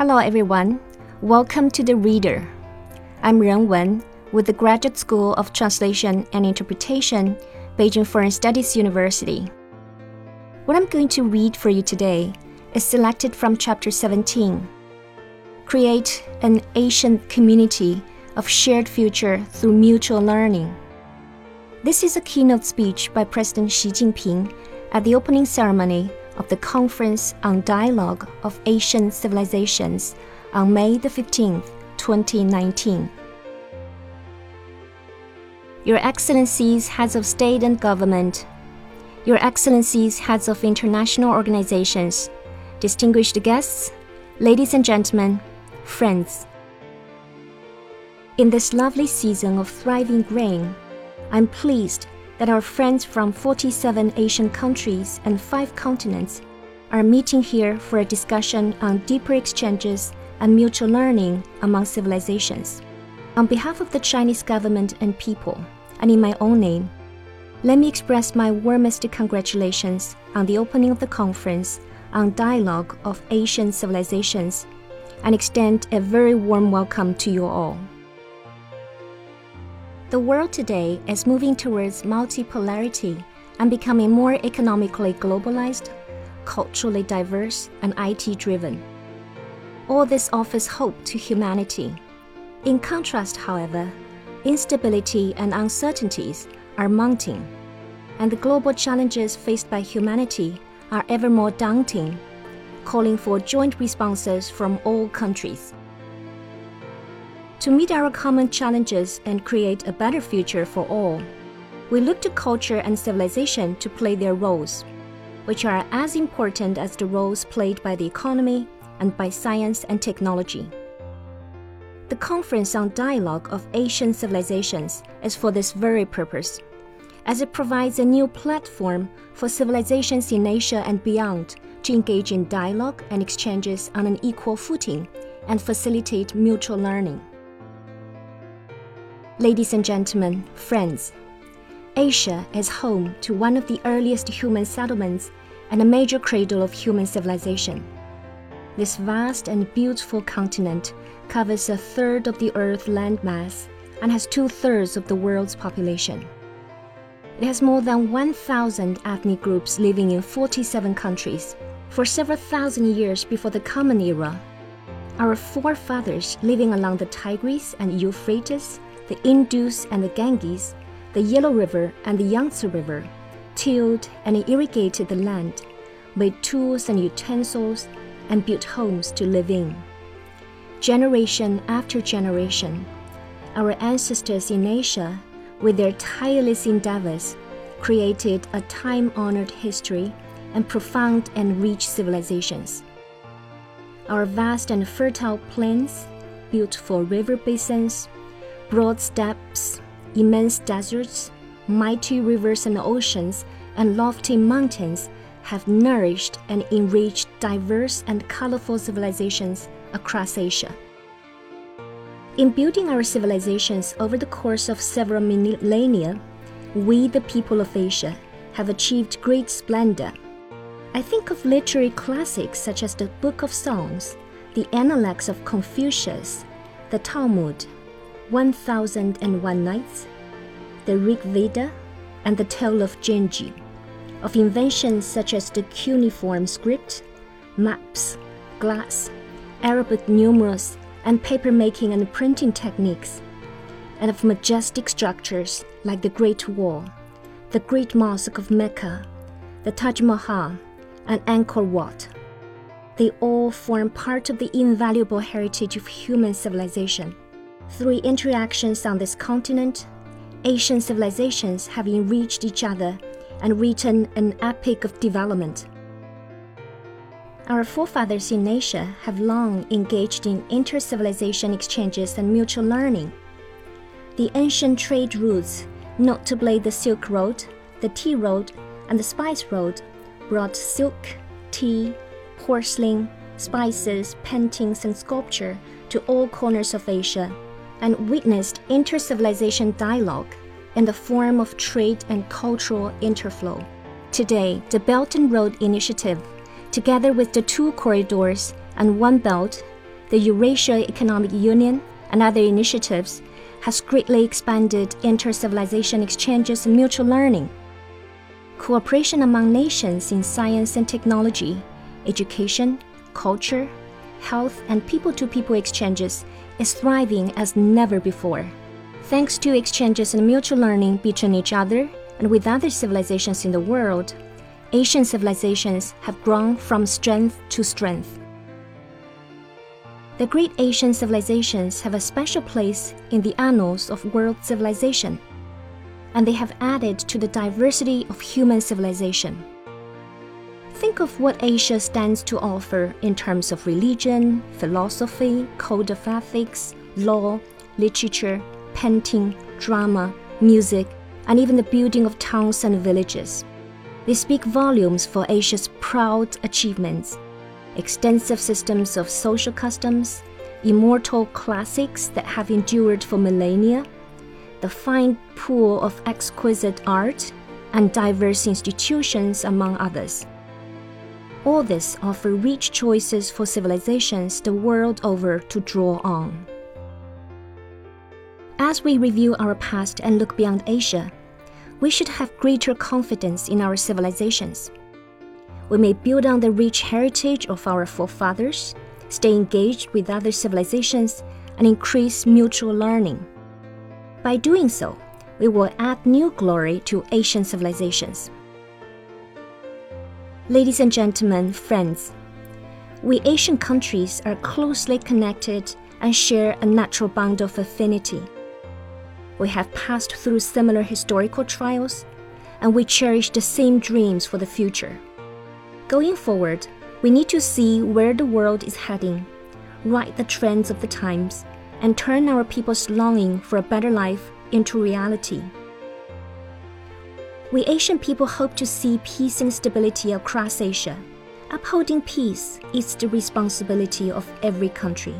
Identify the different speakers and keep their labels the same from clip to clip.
Speaker 1: Hello, everyone. Welcome to The Reader. I'm Ren Wen with the Graduate School of Translation and Interpretation, Beijing Foreign Studies University. What I'm going to read for you today is selected from Chapter 17 Create an Asian Community of Shared Future Through Mutual Learning. This is a keynote speech by President Xi Jinping at the opening ceremony of the Conference on Dialogue of Asian Civilizations on May the 15th, 2019. Your Excellencies, Heads of State and Government, Your Excellencies, Heads of International Organizations, distinguished guests, ladies and gentlemen, friends. In this lovely season of thriving grain, I'm pleased that our friends from 47 Asian countries and five continents are meeting here for a discussion on deeper exchanges and mutual learning among civilizations. On behalf of the Chinese government and people, and in my own name, let me express my warmest congratulations on the opening of the conference on dialogue of Asian civilizations and extend a very warm welcome to you all. The world today is moving towards multipolarity and becoming more economically globalized, culturally diverse, and IT driven. All this offers hope to humanity. In contrast, however, instability and uncertainties are mounting, and the global challenges faced by humanity are ever more daunting, calling for joint responses from all countries. To meet our common challenges and create a better future for all, we look to culture and civilization to play their roles, which are as important as the roles played by the economy and by science and technology. The Conference on Dialogue of Asian Civilizations is for this very purpose, as it provides a new platform for civilizations in Asia and beyond to engage in dialogue and exchanges on an equal footing and facilitate mutual learning. Ladies and gentlemen, friends, Asia is home to one of the earliest human settlements and a major cradle of human civilization. This vast and beautiful continent covers a third of the Earth's landmass and has two thirds of the world's population. It has more than 1,000 ethnic groups living in 47 countries. For several thousand years before the Common Era, our forefathers living along the Tigris and Euphrates the Indus and the Ganges, the Yellow River and the Yangtze River, tilled and irrigated the land, made tools and utensils, and built homes to live in. Generation after generation, our ancestors in Asia, with their tireless endeavors, created a time honored history and profound and rich civilizations. Our vast and fertile plains, beautiful river basins, broad steppes, immense deserts, mighty rivers and oceans, and lofty mountains have nourished and enriched diverse and colorful civilizations across Asia. In building our civilizations over the course of several millennia, we, the people of Asia, have achieved great splendor. I think of literary classics such as the Book of Songs, the Analects of Confucius, the Talmud, 1001 Nights, the Rig Veda, and the Tale of Genji, of inventions such as the cuneiform script, maps, glass, Arabic numerals, and papermaking and printing techniques, and of majestic structures like the Great Wall, the Great Mosque of Mecca, the Taj Mahal, and Angkor Wat. They all form part of the invaluable heritage of human civilization. Through interactions on this continent, Asian civilizations have enriched each other and written an epic of development. Our forefathers in Asia have long engaged in inter-civilization exchanges and mutual learning. The ancient trade routes, notably the Silk Road, the Tea Road, and the Spice Road, brought silk, tea, porcelain, spices, paintings, and sculpture to all corners of Asia and witnessed inter-civilization dialogue in the form of trade and cultural interflow. Today, the Belt and Road Initiative, together with the two corridors and One Belt, the Eurasia Economic Union, and other initiatives has greatly expanded inter civilization exchanges and mutual learning. Cooperation among nations in science and technology, education, culture, health, and people to people exchanges is thriving as never before. Thanks to exchanges and mutual learning between each other and with other civilizations in the world, Asian civilizations have grown from strength to strength. The great Asian civilizations have a special place in the annals of world civilization, and they have added to the diversity of human civilization. Think of what Asia stands to offer in terms of religion, philosophy, code of ethics, law, literature, painting, drama, music, and even the building of towns and villages. They speak volumes for Asia's proud achievements extensive systems of social customs, immortal classics that have endured for millennia, the fine pool of exquisite art, and diverse institutions, among others. All this offer rich choices for civilizations the world over to draw on. As we review our past and look beyond Asia, we should have greater confidence in our civilizations we may build on the rich heritage of our forefathers, stay engaged with other civilizations, and increase mutual learning. By doing so, we will add new glory to Asian civilizations. Ladies and gentlemen, friends, we Asian countries are closely connected and share a natural bond of affinity. We have passed through similar historical trials, and we cherish the same dreams for the future. Going forward, we need to see where the world is heading, write the trends of the times, and turn our people's longing for a better life into reality. We Asian people hope to see peace and stability across Asia. Upholding peace is the responsibility of every country.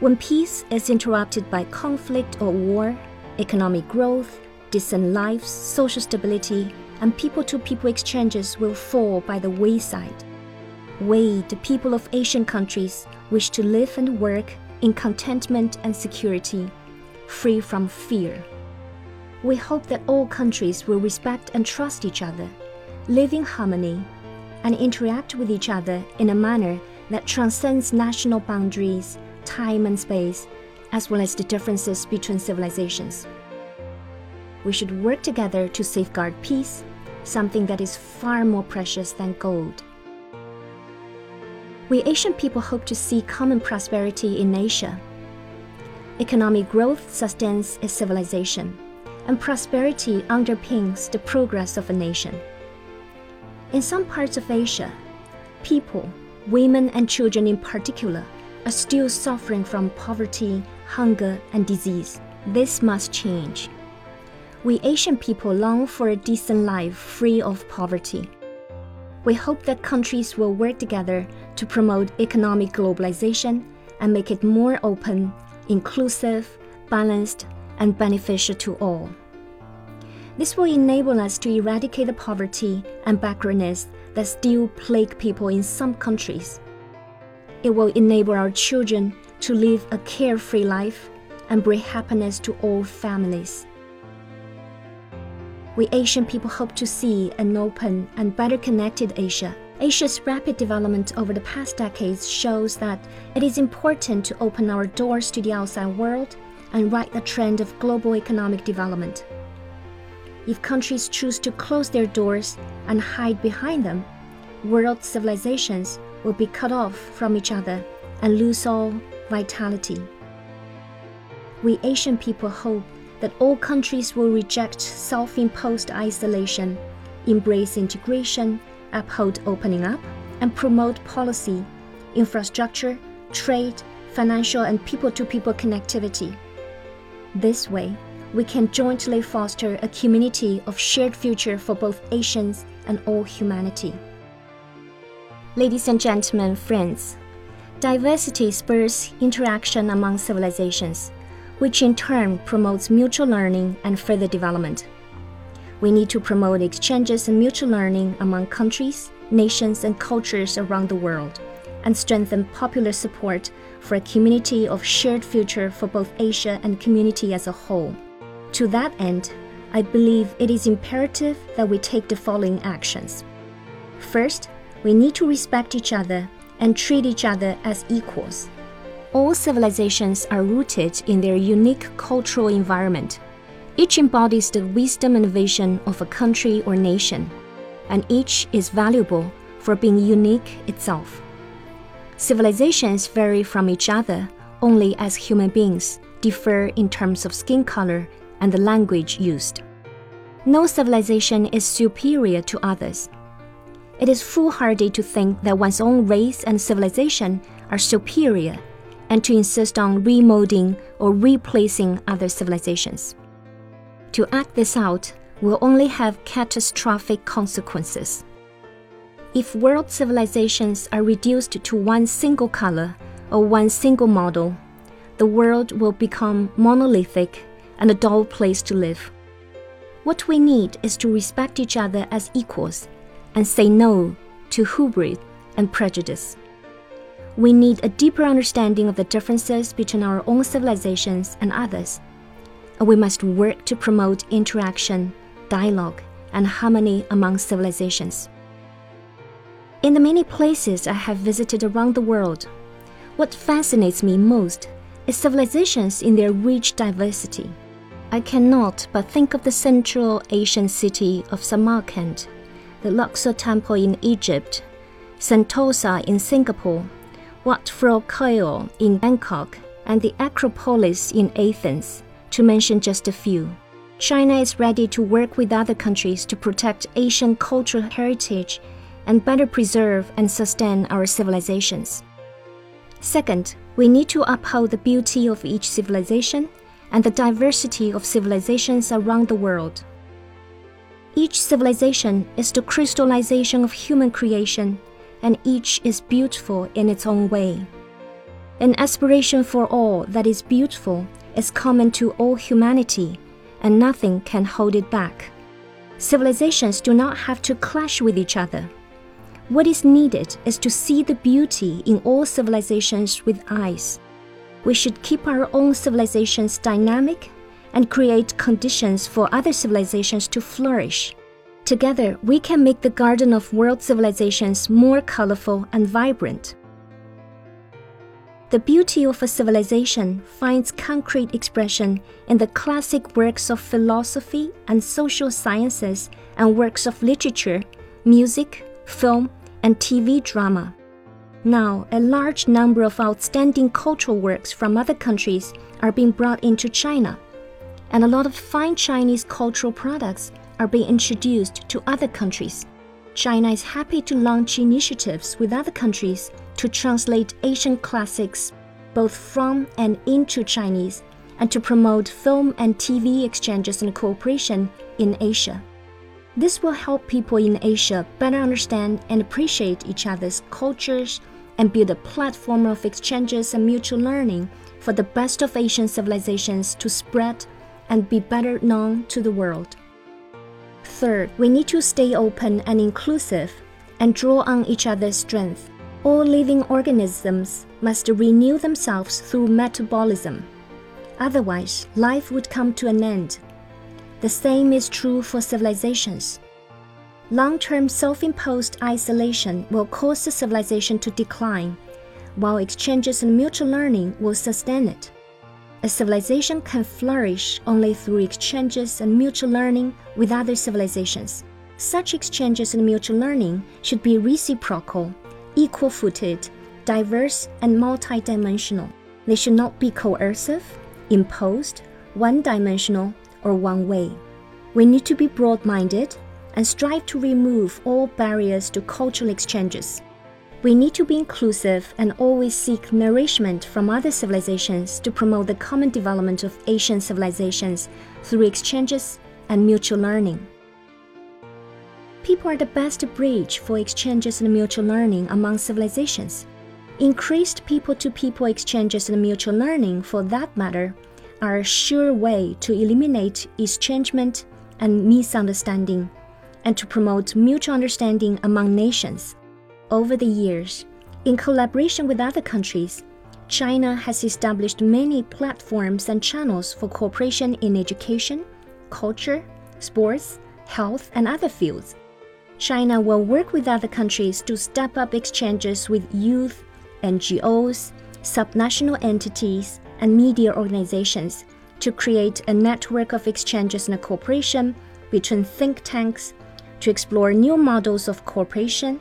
Speaker 1: When peace is interrupted by conflict or war, economic growth, decent lives, social stability, and people to people exchanges will fall by the wayside. We, the people of Asian countries, wish to live and work in contentment and security, free from fear. We hope that all countries will respect and trust each other, live in harmony, and interact with each other in a manner that transcends national boundaries, time and space, as well as the differences between civilizations we should work together to safeguard peace, something that is far more precious than gold. We Asian people hope to see common prosperity in Asia. Economic growth sustains a civilization, and prosperity underpins the progress of a nation. In some parts of Asia, people, women and children in particular, are still suffering from poverty, hunger, and disease. This must change we Asian people long for a decent life free of poverty. We hope that countries will work together to promote economic globalization and make it more open, inclusive, balanced, and beneficial to all. This will enable us to eradicate the poverty and backwardness that still plague people in some countries. It will enable our children to live a carefree life and bring happiness to all families we Asian people hope to see an open and better connected Asia. Asia's rapid development over the past decades shows that it is important to open our doors to the outside world and right the trend of global economic development. If countries choose to close their doors and hide behind them, world civilizations will be cut off from each other and lose all vitality. We Asian people hope that all countries will reject self imposed isolation, embrace integration, uphold opening up, and promote policy, infrastructure, trade, financial, and people to people connectivity. This way, we can jointly foster a community of shared future for both Asians and all humanity. Ladies and gentlemen, friends, diversity spurs interaction among civilizations which in turn promotes mutual learning and further development. We need to promote exchanges and mutual learning among countries, nations, and cultures around the world, and strengthen popular support for a community of shared future for both Asia and community as a whole. To that end, I believe it is imperative that we take the following actions. First, we need to respect each other and treat each other as equals. All civilizations are rooted in their unique cultural environment. Each embodies the wisdom and vision of a country or nation, and each is valuable for being unique itself. Civilizations vary from each other only as human beings differ in terms of skin color and the language used. No civilization is superior to others. It is foolhardy to think that one's own race and civilization are superior and to insist on remolding or replacing other civilizations. To act this out will only have catastrophic consequences. If world civilizations are reduced to one single color or one single model, the world will become monolithic and a dull place to live. What we need is to respect each other as equals and say no to hubris and prejudice. We need a deeper understanding of the differences between our own civilizations and others, and we must work to promote interaction, dialogue, and harmony among civilizations. In the many places I have visited around the world, what fascinates me most is civilizations in their rich diversity. I cannot but think of the Central Asian city of Samarkand, the Luxor Temple in Egypt, Sentosa in Singapore, Wat Phra Kaew in Bangkok, and the Acropolis in Athens, to mention just a few. China is ready to work with other countries to protect Asian cultural heritage and better preserve and sustain our civilizations. Second, we need to uphold the beauty of each civilization and the diversity of civilizations around the world. Each civilization is the crystallization of human creation, and each is beautiful in its own way. An aspiration for all that is beautiful is common to all humanity, and nothing can hold it back. Civilizations do not have to clash with each other. What is needed is to see the beauty in all civilizations with eyes we should keep our own civilizations dynamic and create conditions for other civilizations to flourish. Together, we can make the garden of world civilizations more colorful and vibrant. The beauty of a civilization finds concrete expression in the classic works of philosophy and social sciences and works of literature, music, film, and TV drama. Now, a large number of outstanding cultural works from other countries are being brought into China, and a lot of fine Chinese cultural products are being introduced to other countries. China is happy to launch initiatives with other countries to translate Asian classics both from and into Chinese and to promote film and TV exchanges and cooperation in Asia. This will help people in Asia better understand and appreciate each other's cultures and build a platform of exchanges and mutual learning for the best of Asian civilizations to spread and be better known to the world. Third, we need to stay open and inclusive and draw on each other's strength. All living organisms must renew themselves through metabolism. Otherwise, life would come to an end. The same is true for civilizations. Long term self imposed isolation will cause the civilization to decline, while exchanges and mutual learning will sustain it. A civilization can flourish only through exchanges and mutual learning with other civilizations. Such exchanges and mutual learning should be reciprocal, equal footed, diverse, and multidimensional. They should not be coercive, imposed, one dimensional, or one way. We need to be broad minded and strive to remove all barriers to cultural exchanges. We need to be inclusive and always seek nourishment from other civilizations to promote the common development of Asian civilizations through exchanges and mutual learning. People are the best bridge for exchanges and mutual learning among civilizations. Increased people to people exchanges and mutual learning, for that matter, are a sure way to eliminate estrangement and misunderstanding and to promote mutual understanding among nations. Over the years, In collaboration with other countries, China has established many platforms and channels for cooperation in education, culture, sports, health, and other fields. China will work with other countries to step up exchanges with youth, NGOs, subnational entities, and media organizations to create a network of exchanges and cooperation between think tanks to explore new models of cooperation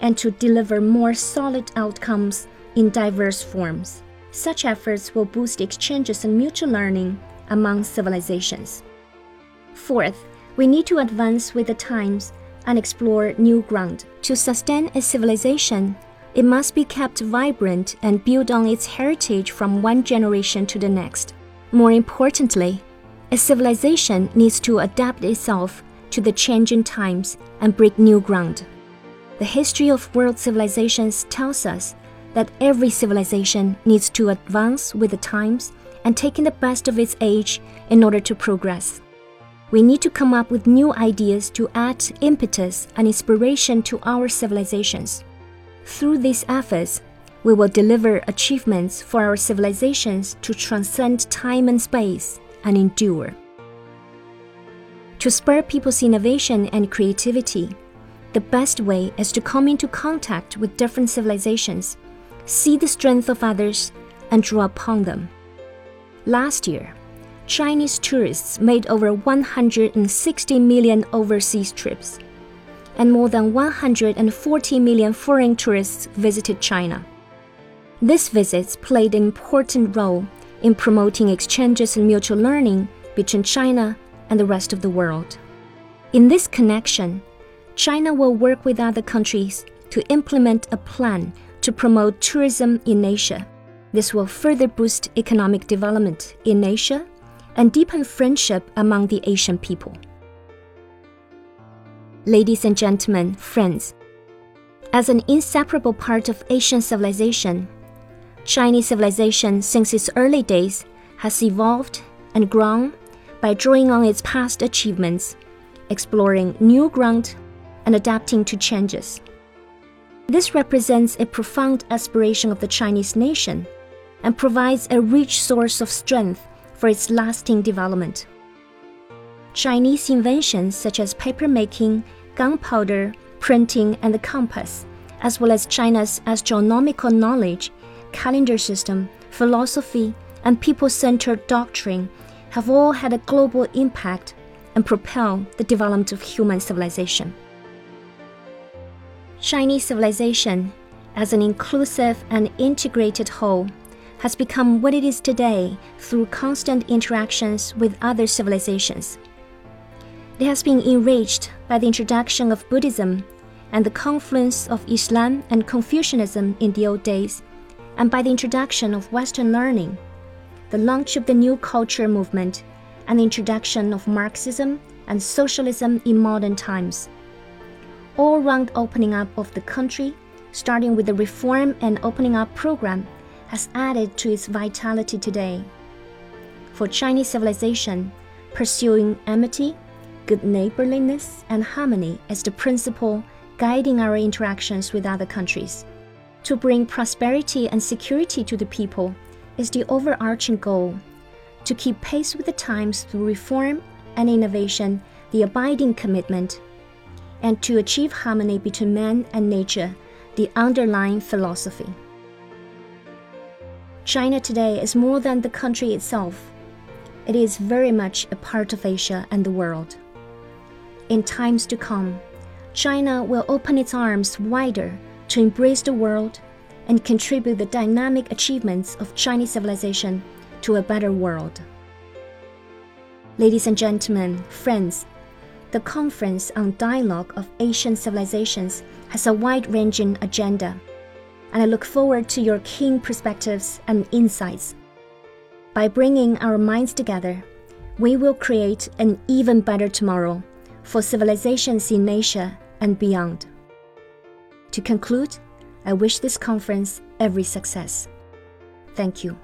Speaker 1: and to deliver more solid outcomes in diverse forms. Such efforts will boost exchanges and mutual learning among civilizations. Fourth, we need to advance with the times and explore new ground. To sustain a civilization, it must be kept vibrant and build on its heritage from one generation to the next. More importantly, a civilization needs to adapt itself to the changing times and break new ground. The history of world civilizations tells us that every civilization needs to advance with the times and take in the best of its age in order to progress. We need to come up with new ideas to add impetus and inspiration to our civilizations. Through these efforts, we will deliver achievements for our civilizations to transcend time and space and endure. To spur people's innovation and creativity, the best way is to come into contact with different civilizations, see the strength of others, and draw upon them. Last year, Chinese tourists made over 160 million overseas trips and more than 140 million foreign tourists visited China. These visits played an important role in promoting exchanges and mutual learning between China and the rest of the world. In this connection, China will work with other countries to implement a plan to promote tourism in Asia. This will further boost economic development in Asia and deepen friendship among the Asian people ladies and gentlemen, friends. As an inseparable part of Asian civilization, Chinese civilization since its early days has evolved and grown by drawing on its past achievements, exploring new ground, and adapting to changes. This represents a profound aspiration of the Chinese nation and provides a rich source of strength for its lasting development. Chinese inventions such as papermaking, gunpowder, printing, and the compass, as well as China's astronomical knowledge, calendar system, philosophy, and people centered doctrine, have all had a global impact and propelled the development of human civilization. Chinese civilization, as an inclusive and integrated whole, has become what it is today through constant interactions with other civilizations. It has been enriched by the introduction of Buddhism and the confluence of Islam and Confucianism in the old days, and by the introduction of Western learning, the launch of the New Culture movement, and the introduction of Marxism and socialism in modern times. All round opening up of the country, starting with the Reform and Opening Up program, has added to its vitality today. For Chinese civilization, pursuing amity, good neighborliness and harmony as the principle guiding our interactions with other countries. To bring prosperity and security to the people is the overarching goal. To keep pace with the times through reform and innovation, the abiding commitment. And to achieve harmony between man and nature, the underlying philosophy. China today is more than the country itself. It is very much a part of Asia and the world. In times to come, China will open its arms wider to embrace the world and contribute the dynamic achievements of Chinese civilization to a better world. Ladies and gentlemen, friends, the Conference on Dialogue of Asian Civilizations has a wide ranging agenda, and I look forward to your keen perspectives and insights. By bringing our minds together, we will create an even better tomorrow for civilizations in Asia and beyond. To conclude, I wish this conference every success. Thank you.